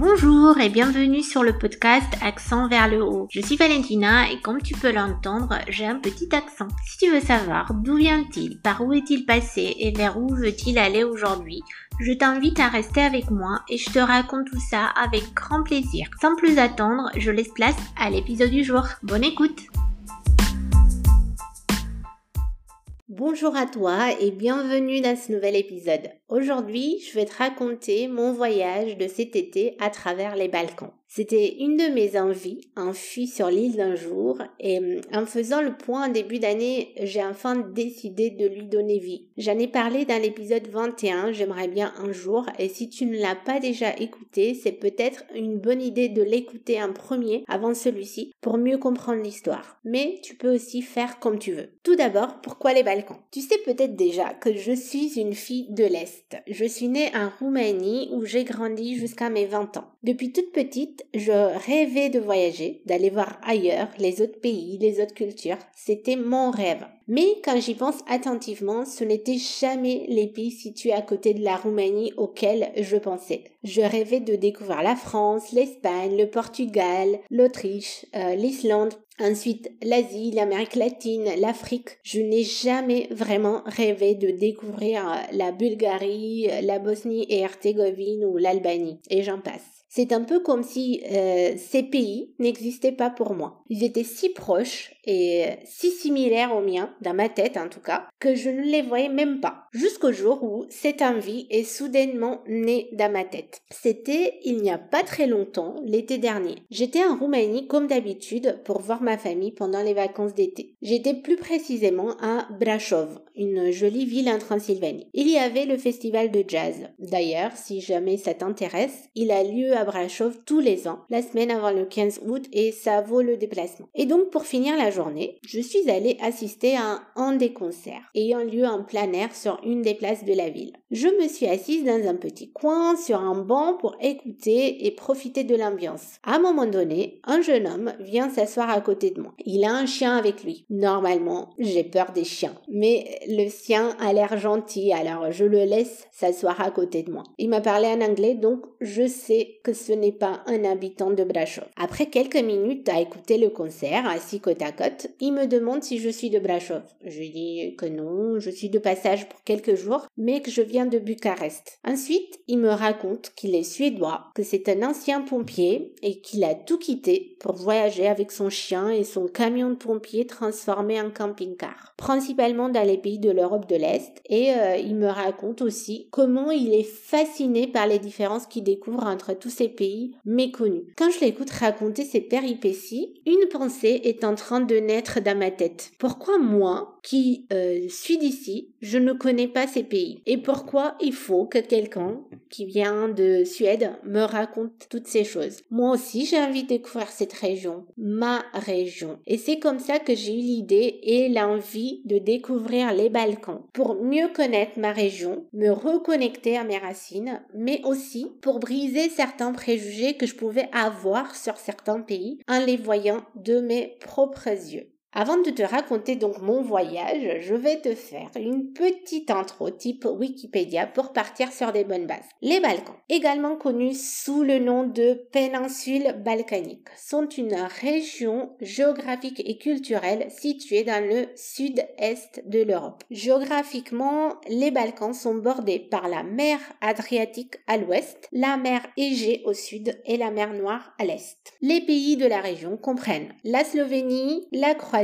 Bonjour et bienvenue sur le podcast Accent vers le haut. Je suis Valentina et comme tu peux l'entendre, j'ai un petit accent. Si tu veux savoir d'où vient-il, par où est-il passé et vers où veut-il aller aujourd'hui, je t'invite à rester avec moi et je te raconte tout ça avec grand plaisir. Sans plus attendre, je laisse place à l'épisode du jour. Bonne écoute Bonjour à toi et bienvenue dans ce nouvel épisode. Aujourd'hui, je vais te raconter mon voyage de cet été à travers les Balkans. C'était une de mes envies, fui sur l'île d'un jour, et hum, en faisant le point en début d'année, j'ai enfin décidé de lui donner vie. J'en ai parlé dans l'épisode 21, j'aimerais bien un jour, et si tu ne l'as pas déjà écouté, c'est peut-être une bonne idée de l'écouter en premier avant celui-ci pour mieux comprendre l'histoire. Mais tu peux aussi faire comme tu veux. Tout d'abord, pourquoi les Balkans? Tu sais peut-être déjà que je suis une fille de l'Est. Je suis née en Roumanie où j'ai grandi jusqu'à mes 20 ans. Depuis toute petite, je rêvais de voyager, d'aller voir ailleurs les autres pays, les autres cultures. C'était mon rêve. Mais quand j'y pense attentivement, ce n'était jamais les pays situés à côté de la Roumanie auxquels je pensais. Je rêvais de découvrir la France, l'Espagne, le Portugal, l'Autriche, euh, l'Islande, Ensuite, l'Asie, l'Amérique latine, l'Afrique. Je n'ai jamais vraiment rêvé de découvrir euh, la Bulgarie, la Bosnie et Herzégovine ou l'Albanie. Et j'en passe. C'est un peu comme si euh, ces pays n'existaient pas pour moi. Ils étaient si proches et si similaires aux miens, dans ma tête en tout cas, que je ne les voyais même pas. Jusqu'au jour où cette envie est soudainement née dans ma tête. C'était il n'y a pas très longtemps, l'été dernier. J'étais en Roumanie comme d'habitude pour voir ma famille pendant les vacances d'été. J'étais plus précisément à Brasov, une jolie ville en Transylvanie. Il y avait le festival de jazz. D'ailleurs, si jamais ça t'intéresse, il a lieu Brasov tous les ans, la semaine avant le 15 août et ça vaut le déplacement. Et donc pour finir la journée, je suis allée assister à un des concerts ayant lieu en plein air sur une des places de la ville. Je me suis assise dans un petit coin sur un banc pour écouter et profiter de l'ambiance. À un moment donné, un jeune homme vient s'asseoir à côté de moi. Il a un chien avec lui. Normalement, j'ai peur des chiens, mais le sien a l'air gentil alors je le laisse s'asseoir à côté de moi. Il m'a parlé en anglais donc je sais que ce n'est pas un habitant de Brasov. Après quelques minutes à écouter le concert, assis côte à côte, il me demande si je suis de Brasov. Je dis que non, je suis de passage pour quelques jours, mais que je viens de Bucarest. Ensuite, il me raconte qu'il est suédois, que c'est un ancien pompier et qu'il a tout quitté pour voyager avec son chien et son camion de pompier transformé en camping-car, principalement dans les pays de l'Europe de l'Est. Et euh, il me raconte aussi comment il est fasciné par les différences qu'il découvre entre tous ces pays méconnus. Quand je l'écoute raconter ses péripéties, une pensée est en train de naître dans ma tête. Pourquoi moi, qui euh, suis d'ici, je ne connais pas ces pays? Et pourquoi il faut que quelqu'un qui vient de Suède me raconte toutes ces choses? Moi aussi, j'ai envie de découvrir cette région, ma région. Et c'est comme ça que j'ai eu l'idée et l'envie de découvrir les Balkans pour mieux connaître ma région, me reconnecter à mes racines, mais aussi pour briser certains préjugés que je pouvais avoir sur certains pays en les voyant de mes propres yeux. Avant de te raconter donc mon voyage, je vais te faire une petite intro type Wikipédia pour partir sur des bonnes bases. Les Balkans, également connus sous le nom de péninsule balkanique, sont une région géographique et culturelle située dans le sud-est de l'Europe. Géographiquement, les Balkans sont bordés par la mer Adriatique à l'ouest, la mer Égée au sud et la mer Noire à l'est. Les pays de la région comprennent la Slovénie, la Croatie,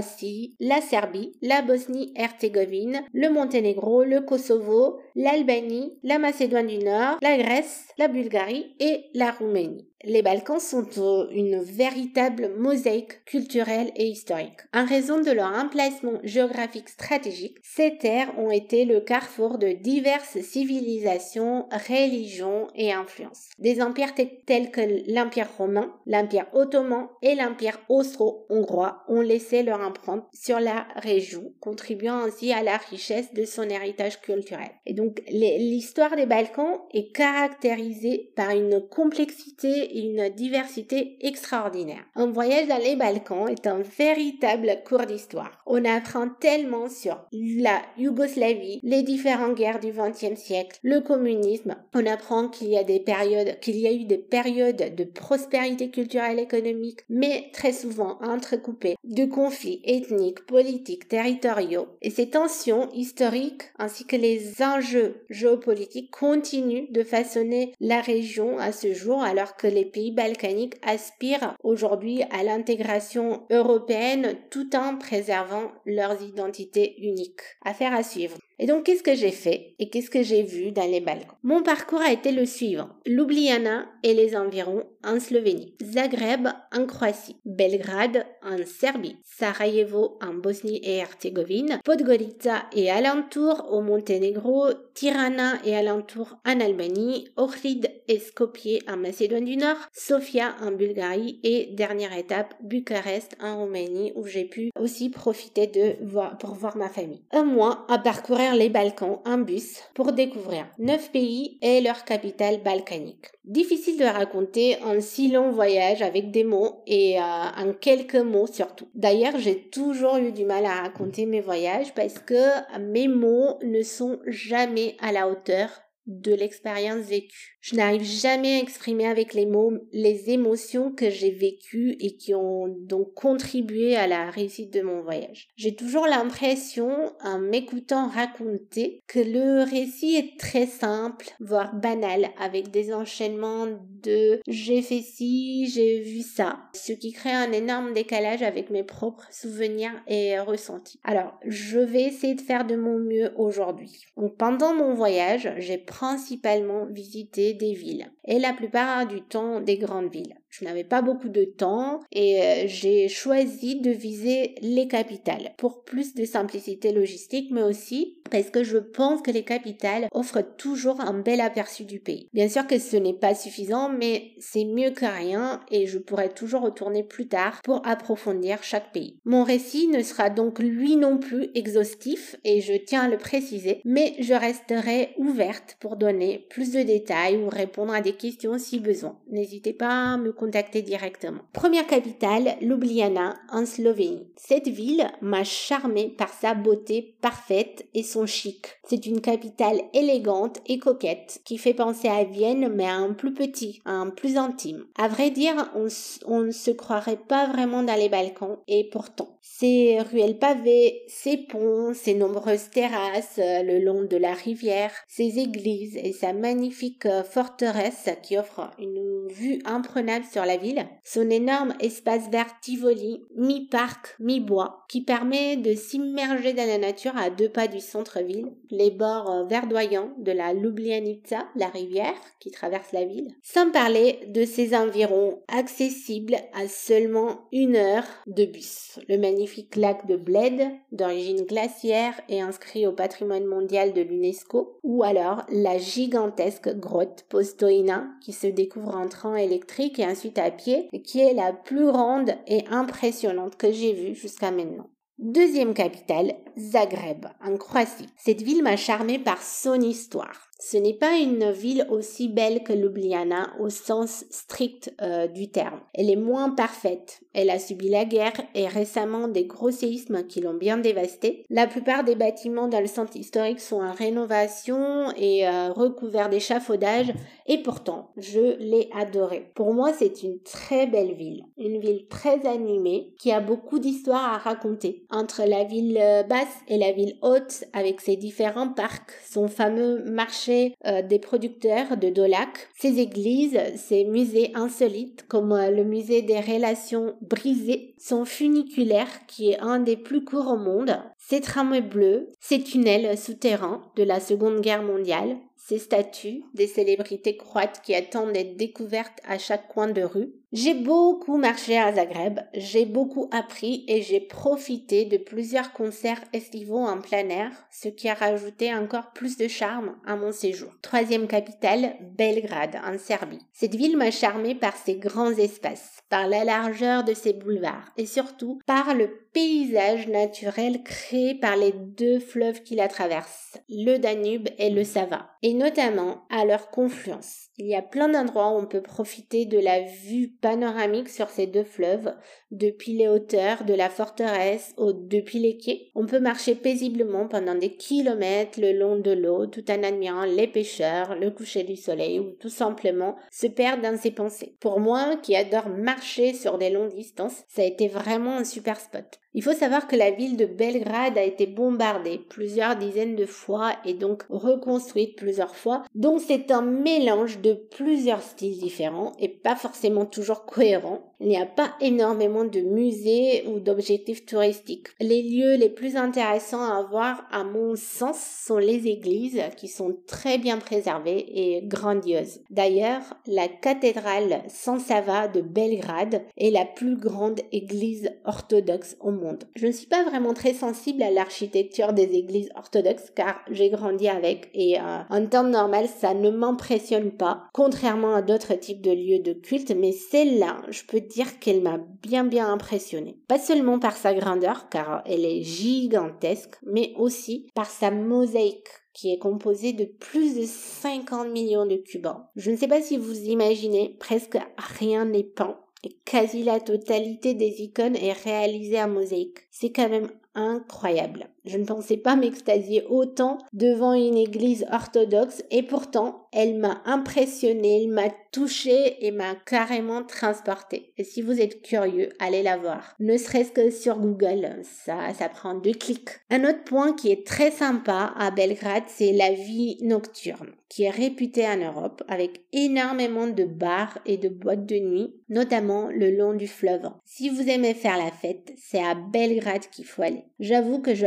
la Serbie, la Bosnie-Herzégovine, le Monténégro, le Kosovo, l'Albanie, la Macédoine du Nord, la Grèce, la Bulgarie et la Roumanie. Les Balkans sont une véritable mosaïque culturelle et historique. En raison de leur emplacement géographique stratégique, ces terres ont été le carrefour de diverses civilisations, religions et influences. Des empires tels que l'Empire romain, l'Empire ottoman et l'Empire austro-hongrois ont laissé leur empreinte sur la région, contribuant ainsi à la richesse de son héritage culturel. Et donc l'histoire des Balkans est caractérisée par une complexité et une diversité extraordinaire. Un voyage dans les Balkans est un véritable cours d'histoire. On apprend tellement sur la Yougoslavie, les différentes guerres du XXe siècle, le communisme. On apprend qu'il y a des périodes, qu'il y a eu des périodes de prospérité culturelle et économique, mais très souvent entrecoupées de conflits ethniques, politiques, territoriaux. Et ces tensions historiques ainsi que les enjeux géopolitiques continuent de façonner la région à ce jour alors que les pays balkaniques aspirent aujourd'hui à l'intégration européenne tout en préservant leurs identités uniques. Affaire à suivre. Et donc, qu'est-ce que j'ai fait et qu'est-ce que j'ai vu dans les Balkans? Mon parcours a été le suivant. Ljubljana et les environs en Slovénie, Zagreb en Croatie, Belgrade en Serbie, Sarajevo en Bosnie et Herzégovine, Podgorica et alentour au Monténégro, Tirana et alentour en Albanie, Ohrid et Skopje en Macédoine du Nord, Sofia en Bulgarie. Et dernière étape, Bucarest en Roumanie où j'ai pu aussi profiter de pour voir ma famille. Un mois à parcourir les Balkans en bus pour découvrir neuf pays et leur capitale balkanique. Difficile de raconter un si long voyage avec des mots et euh, en quelques mots surtout. D'ailleurs, j'ai toujours eu du mal à raconter mes voyages parce que mes mots ne sont jamais à la hauteur de l'expérience vécue. Je n'arrive jamais à exprimer avec les mots les émotions que j'ai vécues et qui ont donc contribué à la réussite de mon voyage. J'ai toujours l'impression, en m'écoutant raconter, que le récit est très simple, voire banal, avec des enchaînements de j'ai fait ci, j'ai vu ça, ce qui crée un énorme décalage avec mes propres souvenirs et ressentis. Alors, je vais essayer de faire de mon mieux aujourd'hui. Donc, pendant mon voyage, j'ai principalement visité des villes et la plupart du temps des grandes villes. Je n'avais pas beaucoup de temps et euh, j'ai choisi de viser les capitales pour plus de simplicité logistique, mais aussi parce que je pense que les capitales offrent toujours un bel aperçu du pays. Bien sûr que ce n'est pas suffisant, mais c'est mieux que rien et je pourrai toujours retourner plus tard pour approfondir chaque pays. Mon récit ne sera donc lui non plus exhaustif et je tiens à le préciser, mais je resterai ouverte pour donner plus de détails ou répondre à des questions si besoin. N'hésitez pas à me contacter directement. Première capitale, Ljubljana, en Slovénie. Cette ville m'a charmée par sa beauté parfaite et son chic. C'est une capitale élégante et coquette qui fait penser à Vienne mais à un plus petit, un plus intime. À vrai dire, on, on ne se croirait pas vraiment dans les Balkans et pourtant. Ces ruelles pavées, ces ponts, ces nombreuses terrasses le long de la rivière, ces églises et sa magnifique euh, forteresse qui offre une vue imprenable sur la ville, son énorme espace vert Tivoli, mi-parc, mi-bois, qui permet de s'immerger dans la nature à deux pas du centre-ville, les bords euh, verdoyants de la Ljubljanica, la rivière qui traverse la ville, sans parler de ses environs accessibles à seulement une heure de bus. Le magnifique lac de Bled, d'origine glaciaire et inscrit au patrimoine mondial de l'UNESCO, ou alors la gigantesque grotte Postoina qui se découvre en train électrique et ensuite à pied, qui est la plus grande et impressionnante que j'ai vue jusqu'à maintenant. Deuxième capitale, Zagreb, en Croatie. Cette ville m'a charmée par son histoire. Ce n'est pas une ville aussi belle que Ljubljana au sens strict euh, du terme. Elle est moins parfaite. Elle a subi la guerre et récemment des gros séismes qui l'ont bien dévastée. La plupart des bâtiments dans le centre historique sont en rénovation et euh, recouverts d'échafaudages et pourtant, je l'ai adorée. Pour moi, c'est une très belle ville. Une ville très animée qui a beaucoup d'histoires à raconter. Entre la ville euh, basse et la ville haute avec ses différents parcs, son fameux marché euh, des producteurs de Dolac, ses églises, ses musées insolites comme euh, le musée des relations brisées, son funiculaire qui est un des plus courts au monde, ses tramways bleus, ses tunnels souterrains de la Seconde Guerre mondiale, ses statues, des célébrités croates qui attendent d'être découvertes à chaque coin de rue. J'ai beaucoup marché à Zagreb, j'ai beaucoup appris et j'ai profité de plusieurs concerts estivaux en plein air, ce qui a rajouté encore plus de charme à mon séjour. Troisième capitale, Belgrade, en Serbie. Cette ville m'a charmé par ses grands espaces, par la largeur de ses boulevards et surtout par le paysage naturel créé par les deux fleuves qui la traversent, le Danube et le Sava, et notamment à leur confluence. Il y a plein d'endroits où on peut profiter de la vue panoramique sur ces deux fleuves, depuis les hauteurs de la forteresse ou depuis les quais. On peut marcher paisiblement pendant des kilomètres le long de l'eau tout en admirant les pêcheurs, le coucher du soleil ou tout simplement se perdre dans ses pensées. Pour moi, qui adore marcher sur des longues distances, ça a été vraiment un super spot. Il faut savoir que la ville de Belgrade a été bombardée plusieurs dizaines de fois et donc reconstruite plusieurs fois. Donc c'est un mélange de plusieurs styles différents et pas forcément toujours cohérent. Il n'y a pas énormément de musées ou d'objectifs touristiques. Les lieux les plus intéressants à voir, à mon sens, sont les églises qui sont très bien préservées et grandioses. D'ailleurs, la cathédrale San Sava de Belgrade est la plus grande église orthodoxe au monde. Je ne suis pas vraiment très sensible à l'architecture des églises orthodoxes car j'ai grandi avec et euh, en temps normal ça ne m'impressionne pas, contrairement à d'autres types de lieux de culte, mais celle-là, je peux dire qu'elle m'a bien bien impressionnée. Pas seulement par sa grandeur car elle est gigantesque, mais aussi par sa mosaïque qui est composée de plus de 50 millions de cubans. Je ne sais pas si vous imaginez, presque rien n'est peint et quasi la totalité des icônes est réalisée en mosaïque. C'est quand même incroyable. Je ne pensais pas m'extasier autant devant une église orthodoxe et pourtant elle m'a impressionné, elle m'a touché et m'a carrément transporté. Et si vous êtes curieux, allez la voir. Ne serait-ce que sur Google, ça, ça prend deux clics. Un autre point qui est très sympa à Belgrade, c'est la vie nocturne, qui est réputée en Europe avec énormément de bars et de boîtes de nuit, notamment le long du fleuve. Si vous aimez faire la fête, c'est à Belgrade qu'il faut aller. J'avoue que je,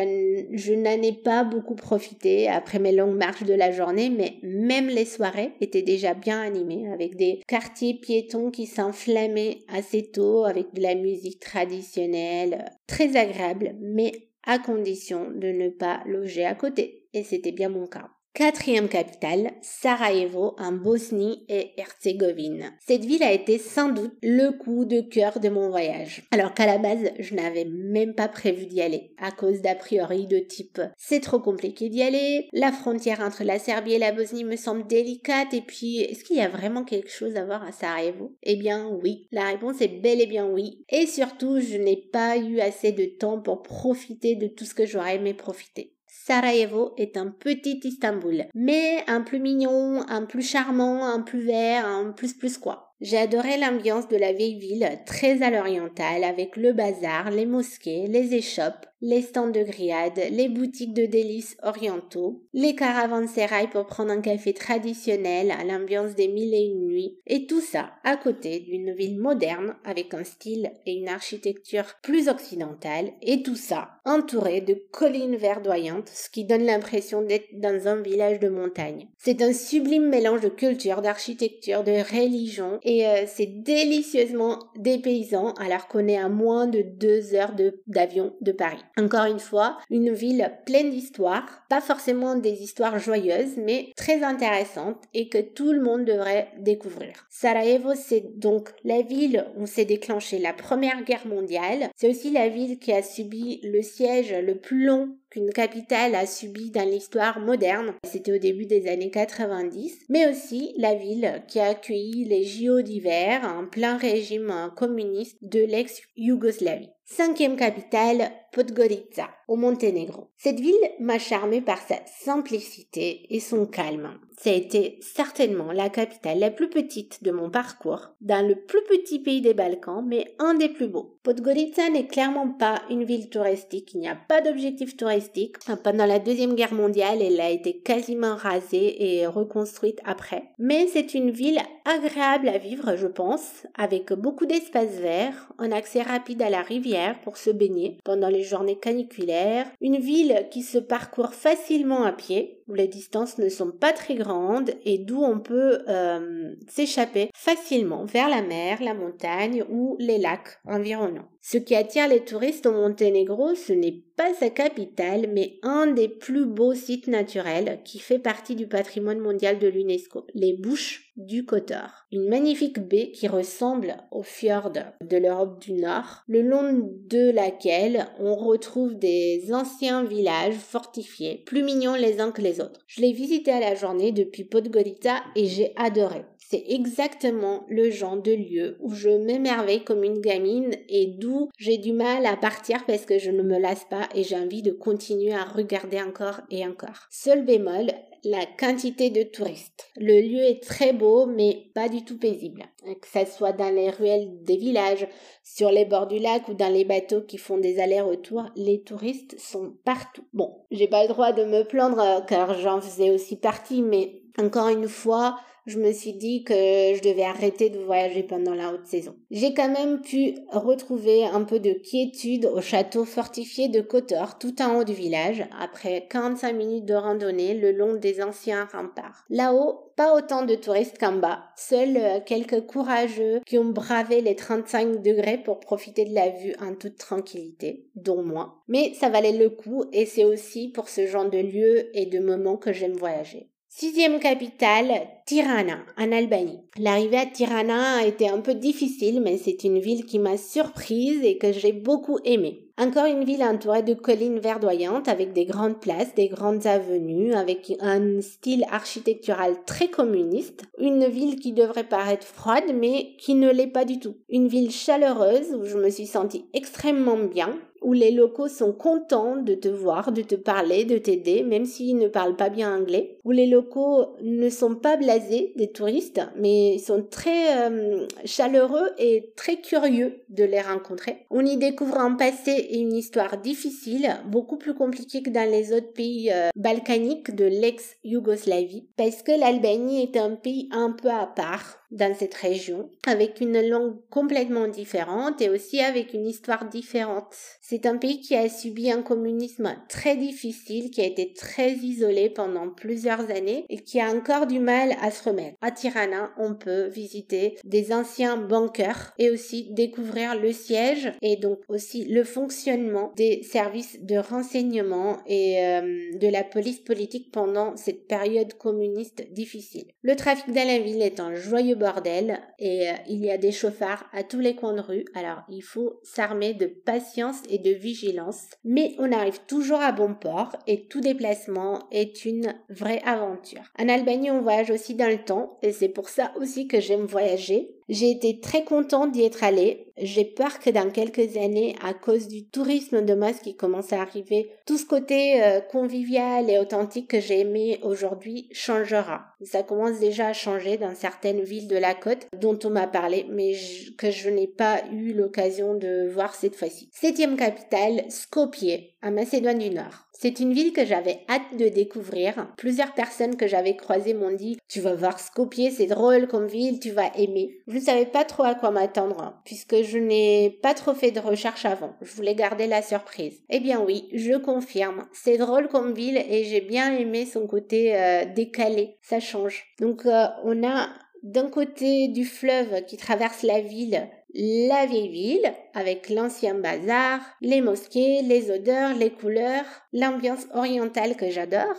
je n'en ai pas beaucoup profité après mes longues marches de la journée, mais même les soirées étaient déjà bien animées avec des quartiers piétons qui s'enflammaient assez tôt avec de la musique traditionnelle, très agréable, mais à condition de ne pas loger à côté. Et c'était bien mon cas. Quatrième capitale, Sarajevo en Bosnie et Herzégovine. Cette ville a été sans doute le coup de cœur de mon voyage. Alors qu'à la base, je n'avais même pas prévu d'y aller à cause d'a priori de type c'est trop compliqué d'y aller, la frontière entre la Serbie et la Bosnie me semble délicate et puis est-ce qu'il y a vraiment quelque chose à voir à Sarajevo? Eh bien oui, la réponse est bel et bien oui. Et surtout, je n'ai pas eu assez de temps pour profiter de tout ce que j'aurais aimé profiter. Sarajevo est un petit Istanbul, mais un plus mignon, un plus charmant, un plus vert, un plus plus quoi. J'ai adoré l'ambiance de la vieille ville, très à l'orientale, avec le bazar, les mosquées, les échoppes, les stands de grillades, les boutiques de délices orientaux, les caravansérails pour prendre un café traditionnel à l'ambiance des mille et une nuits, et tout ça à côté d'une ville moderne avec un style et une architecture plus occidentale, et tout ça entouré de collines verdoyantes, ce qui donne l'impression d'être dans un village de montagne. C'est un sublime mélange de culture, d'architecture, de religion, et euh, c'est délicieusement dépaysant alors qu'on est à moins de deux heures d'avion de Paris. Encore une fois, une ville pleine d'histoires, pas forcément des histoires joyeuses, mais très intéressantes et que tout le monde devrait découvrir. Sarajevo, c'est donc la ville où s'est déclenchée la Première Guerre mondiale. C'est aussi la ville qui a subi le siège le plus long qu'une capitale a subi dans l'histoire moderne. C'était au début des années 90, mais aussi la ville qui a accueilli les JO d'hiver en plein régime communiste de l'ex-Yougoslavie. Cinquième capitale, Podgorica, au Monténégro. Cette ville m'a charmée par sa simplicité et son calme. Ça a été certainement la capitale la plus petite de mon parcours, dans le plus petit pays des Balkans, mais un des plus beaux. Podgorica n'est clairement pas une ville touristique, il n'y a pas d'objectif touristique. Pendant la Deuxième Guerre mondiale, elle a été quasiment rasée et reconstruite après. Mais c'est une ville agréable à vivre, je pense, avec beaucoup d'espaces verts, un accès rapide à la rivière, pour se baigner pendant les journées caniculaires, une ville qui se parcourt facilement à pied, où les distances ne sont pas très grandes et d'où on peut euh, s'échapper facilement vers la mer, la montagne ou les lacs environnants. Ce qui attire les touristes au Monténégro, ce n'est pas sa capitale, mais un des plus beaux sites naturels qui fait partie du patrimoine mondial de l'UNESCO, les Bouches du Kotor. Une magnifique baie qui ressemble au fjord de l'Europe du Nord, le long de laquelle on retrouve des anciens villages fortifiés, plus mignons les uns que les autres. Je l'ai visité à la journée depuis Podgorica et j'ai adoré. C'est exactement le genre de lieu où je m'émerveille comme une gamine et d'où j'ai du mal à partir parce que je ne me lasse pas et j'ai envie de continuer à regarder encore et encore. Seul bémol, la quantité de touristes. Le lieu est très beau mais pas du tout paisible. Que ce soit dans les ruelles des villages, sur les bords du lac ou dans les bateaux qui font des allers-retours, les touristes sont partout. Bon, j'ai pas le droit de me plaindre euh, car j'en faisais aussi partie mais encore une fois, je me suis dit que je devais arrêter de voyager pendant la haute saison. J'ai quand même pu retrouver un peu de quiétude au château fortifié de Coteur, tout en haut du village, après 45 minutes de randonnée le long des anciens remparts. Là-haut, pas autant de touristes qu'en bas, seuls euh, quelques courageux qui ont bravé les 35 degrés pour profiter de la vue en toute tranquillité, dont moi. Mais ça valait le coup et c'est aussi pour ce genre de lieu et de moments que j'aime voyager. Sixième capitale, Tirana, en Albanie. L'arrivée à Tirana a été un peu difficile, mais c'est une ville qui m'a surprise et que j'ai beaucoup aimée. Encore une ville entourée de collines verdoyantes avec des grandes places, des grandes avenues, avec un style architectural très communiste. Une ville qui devrait paraître froide, mais qui ne l'est pas du tout. Une ville chaleureuse où je me suis sentie extrêmement bien, où les locaux sont contents de te voir, de te parler, de t'aider, même s'ils ne parlent pas bien anglais, où les locaux ne sont pas blasés des touristes, mais sont très euh, chaleureux et très curieux de les rencontrer. On y découvre un passé et une histoire difficile, beaucoup plus compliquée que dans les autres pays euh, balkaniques de l'ex-Yougoslavie, parce que l'Albanie est un pays un peu à part, dans cette région, avec une langue complètement différente et aussi avec une histoire différente. C'est un pays qui a subi un communisme très difficile, qui a été très isolé pendant plusieurs années et qui a encore du mal à se remettre. À Tirana, on peut visiter des anciens bunkers et aussi découvrir le siège et donc aussi le fonctionnement des services de renseignement et euh, de la police politique pendant cette période communiste difficile. Le trafic dans la ville est un joyeux bordel et euh, il y a des chauffards à tous les coins de rue. Alors il faut s'armer de patience et de vigilance. Mais on arrive toujours à bon port et tout déplacement est une vraie aventure. En Albanie, on voyage aussi dans le temps et c'est pour ça aussi que j'aime voyager. J'ai été très contente d'y être allée. J'ai peur que dans quelques années, à cause du tourisme de masse qui commence à arriver, tout ce côté euh, convivial et authentique que j'ai aimé aujourd'hui changera. Ça commence déjà à changer dans certaines villes de la côte dont on m'a parlé, mais que je n'ai pas eu l'occasion de voir cette fois-ci. Septième capitale, Skopje, en Macédoine du Nord. C'est une ville que j'avais hâte de découvrir. Plusieurs personnes que j'avais croisées m'ont dit Tu vas voir Skopje, c'est drôle comme ville, tu vas aimer. Je ne savais pas trop à quoi m'attendre, puisque je n'ai pas trop fait de recherche avant. Je voulais garder la surprise. Eh bien oui, je confirme. C'est drôle comme ville et j'ai bien aimé son côté euh, décalé. Ça change. Donc euh, on a d'un côté du fleuve qui traverse la ville la vieille ville avec l'ancien bazar, les mosquées, les odeurs, les couleurs, l'ambiance orientale que j'adore,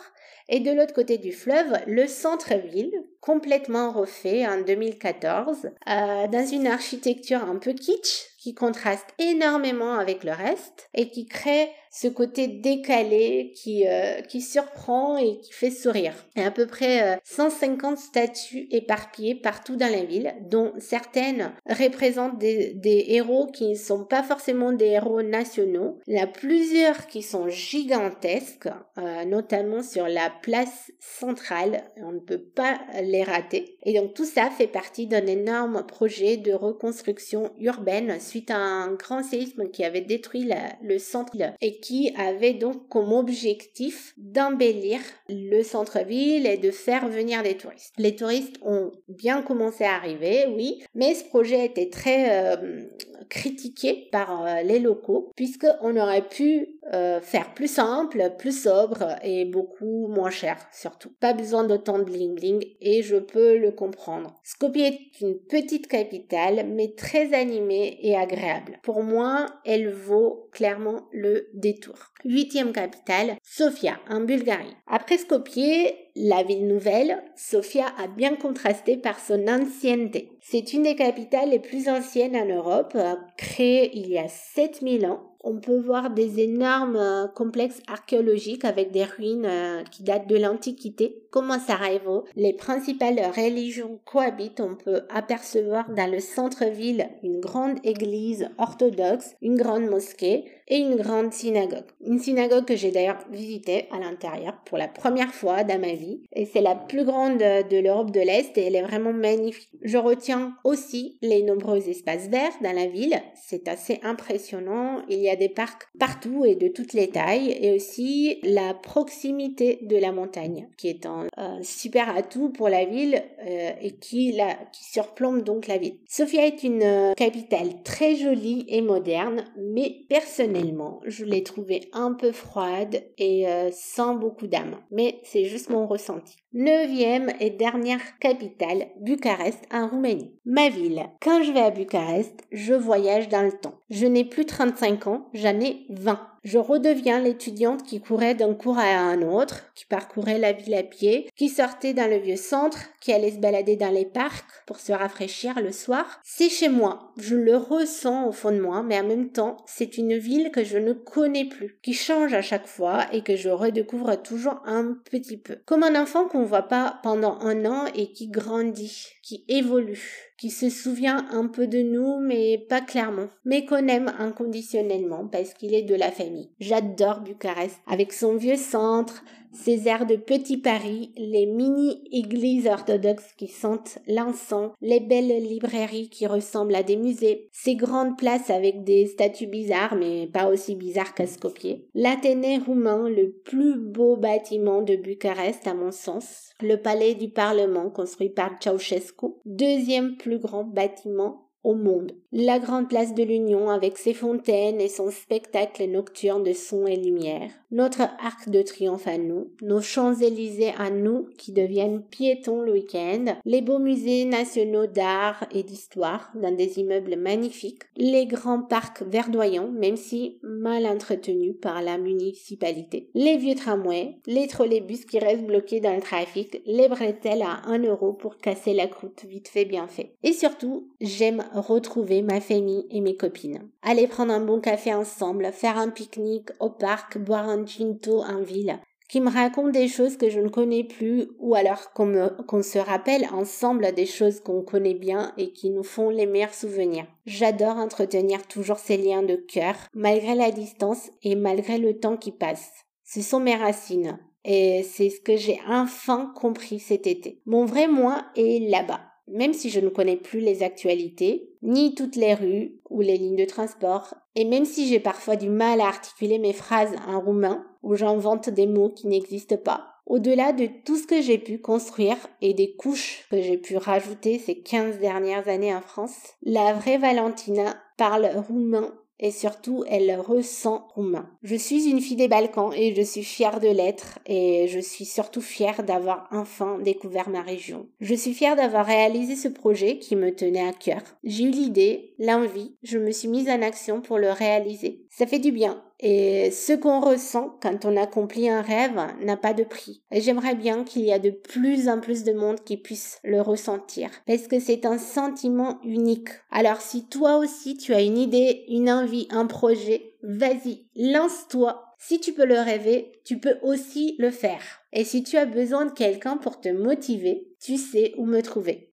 et de l'autre côté du fleuve, le centre-ville, complètement refait en 2014, euh, dans une architecture un peu kitsch qui contraste énormément avec le reste et qui crée ce côté décalé qui, euh, qui surprend et qui fait sourire. A à peu près 150 euh, statues éparpillées partout dans la ville, dont certaines représentent des, des héros qui ne sont pas forcément des héros nationaux. Il y a plusieurs qui sont gigantesques, euh, notamment sur la place centrale. On ne peut pas les rater. Et donc tout ça fait partie d'un énorme projet de reconstruction urbaine suite à un grand séisme qui avait détruit le centre et qui avait donc comme objectif d'embellir le centre-ville et de faire venir des touristes. Les touristes ont bien commencé à arriver, oui, mais ce projet était très, euh, critiqué par euh, les locaux puisqu'on aurait pu euh, faire plus simple, plus sobre et beaucoup moins cher surtout. Pas besoin d'autant de bling bling et je peux le comprendre. Skopje est une petite capitale mais très animée et agréable. Pour moi, elle vaut clairement le détour. Huitième capitale, Sofia, en Bulgarie. Après Skopje, la ville nouvelle, Sofia a bien contrasté par son ancienneté. C'est une des capitales les plus anciennes en Europe, créée il y a 7000 ans on peut voir des énormes euh, complexes archéologiques avec des ruines euh, qui datent de l'Antiquité, comme à Sarajevo. Les principales religions cohabitent. On peut apercevoir dans le centre-ville une grande église orthodoxe, une grande mosquée et une grande synagogue. Une synagogue que j'ai d'ailleurs visitée à l'intérieur pour la première fois dans ma vie. Et c'est la plus grande de l'Europe de l'Est et elle est vraiment magnifique. Je retiens aussi les nombreux espaces verts dans la ville. C'est assez impressionnant. Il y a des parcs partout et de toutes les tailles et aussi la proximité de la montagne qui est un, super atout pour la ville euh, et qui, la, surplombe donc la ville. Sofia est une euh, capitale très jolie et moderne mais personnellement je l'ai trouvée un peu froide et euh, sans beaucoup d'âme. Mais c'est juste mon ressenti. Neuvième et dernière capitale, Bucarest en Roumanie. Ma ville. Quand je vais à Bucarest, je voyage dans le temps. Je n'ai plus 35 ans, j'en ai 20 je redeviens l'étudiante qui courait d'un cours à un autre, qui parcourait la ville à pied, qui sortait dans le vieux centre, qui allait se balader dans les parcs pour se rafraîchir le soir. C'est chez moi, je le ressens au fond de moi, mais en même temps, c'est une ville que je ne connais plus, qui change à chaque fois et que je redécouvre toujours un petit peu. Comme un enfant qu'on voit pas pendant un an et qui grandit, qui évolue qui se souvient un peu de nous, mais pas clairement, mais qu'on aime inconditionnellement parce qu'il est de la famille. J'adore Bucarest, avec son vieux centre, ces airs de petit Paris, les mini-églises orthodoxes qui sentent l'encens, les belles librairies qui ressemblent à des musées, ces grandes places avec des statues bizarres mais pas aussi bizarres qu'à Skopje, l'Athénée roumain, le plus beau bâtiment de Bucarest à mon sens, le palais du Parlement construit par Ceausescu, deuxième plus grand bâtiment au monde. La grande place de l'Union avec ses fontaines et son spectacle nocturne de son et lumière. Notre arc de triomphe à nous. Nos Champs-Élysées à nous qui deviennent piétons le week-end. Les beaux musées nationaux d'art et d'histoire dans des immeubles magnifiques. Les grands parcs verdoyants même si mal entretenus par la municipalité. Les vieux tramways. Les trolleybus qui restent bloqués dans le trafic. Les bretelles à un euro pour casser la croûte vite fait bien fait. Et surtout, j'aime retrouver ma famille et mes copines. Aller prendre un bon café ensemble, faire un pique-nique au parc, boire un ginto en ville, qui me racontent des choses que je ne connais plus ou alors qu'on se rappelle ensemble des choses qu'on connaît bien et qui nous font les meilleurs souvenirs. J'adore entretenir toujours ces liens de cœur, malgré la distance et malgré le temps qui passe. Ce sont mes racines. Et c'est ce que j'ai enfin compris cet été. Mon vrai moi est là-bas même si je ne connais plus les actualités, ni toutes les rues ou les lignes de transport, et même si j'ai parfois du mal à articuler mes phrases en roumain, ou j'invente des mots qui n'existent pas, au-delà de tout ce que j'ai pu construire et des couches que j'ai pu rajouter ces 15 dernières années en France, la vraie Valentina parle roumain et surtout elle ressent roumain. Je suis une fille des Balkans et je suis fière de l'être et je suis surtout fière d'avoir enfin découvert ma région. Je suis fière d'avoir réalisé ce projet qui me tenait à cœur. J'ai eu l'idée, l'envie, je me suis mise en action pour le réaliser. Ça fait du bien et ce qu'on ressent quand on accomplit un rêve n'a pas de prix. Et j'aimerais bien qu'il y ait de plus en plus de monde qui puisse le ressentir. Parce que c'est un sentiment unique. Alors si toi aussi tu as une idée, une envie, un projet, vas-y, lance-toi. Si tu peux le rêver, tu peux aussi le faire. Et si tu as besoin de quelqu'un pour te motiver, tu sais où me trouver.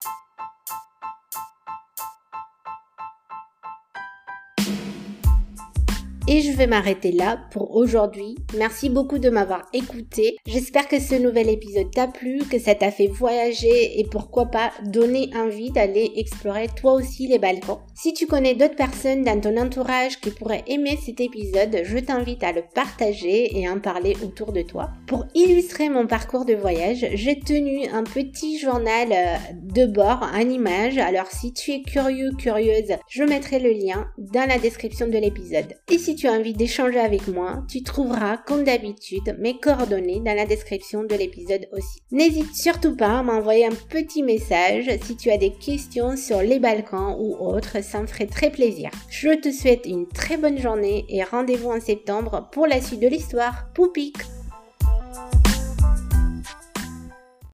Et je vais m'arrêter là pour aujourd'hui. Merci beaucoup de m'avoir écouté. J'espère que ce nouvel épisode t'a plu, que ça t'a fait voyager et pourquoi pas donner envie d'aller explorer toi aussi les Balkans. Si tu connais d'autres personnes dans ton entourage qui pourraient aimer cet épisode, je t'invite à le partager et en parler autour de toi. Pour illustrer mon parcours de voyage, j'ai tenu un petit journal euh, de bord en image. Alors si tu es curieux, curieuse, je mettrai le lien dans la description de l'épisode. Et si envie d'échanger avec moi, tu trouveras comme d'habitude mes coordonnées dans la description de l'épisode aussi. N'hésite surtout pas à m'envoyer un petit message si tu as des questions sur les Balkans ou autres, ça me ferait très plaisir. Je te souhaite une très bonne journée et rendez-vous en septembre pour la suite de l'histoire. Poupik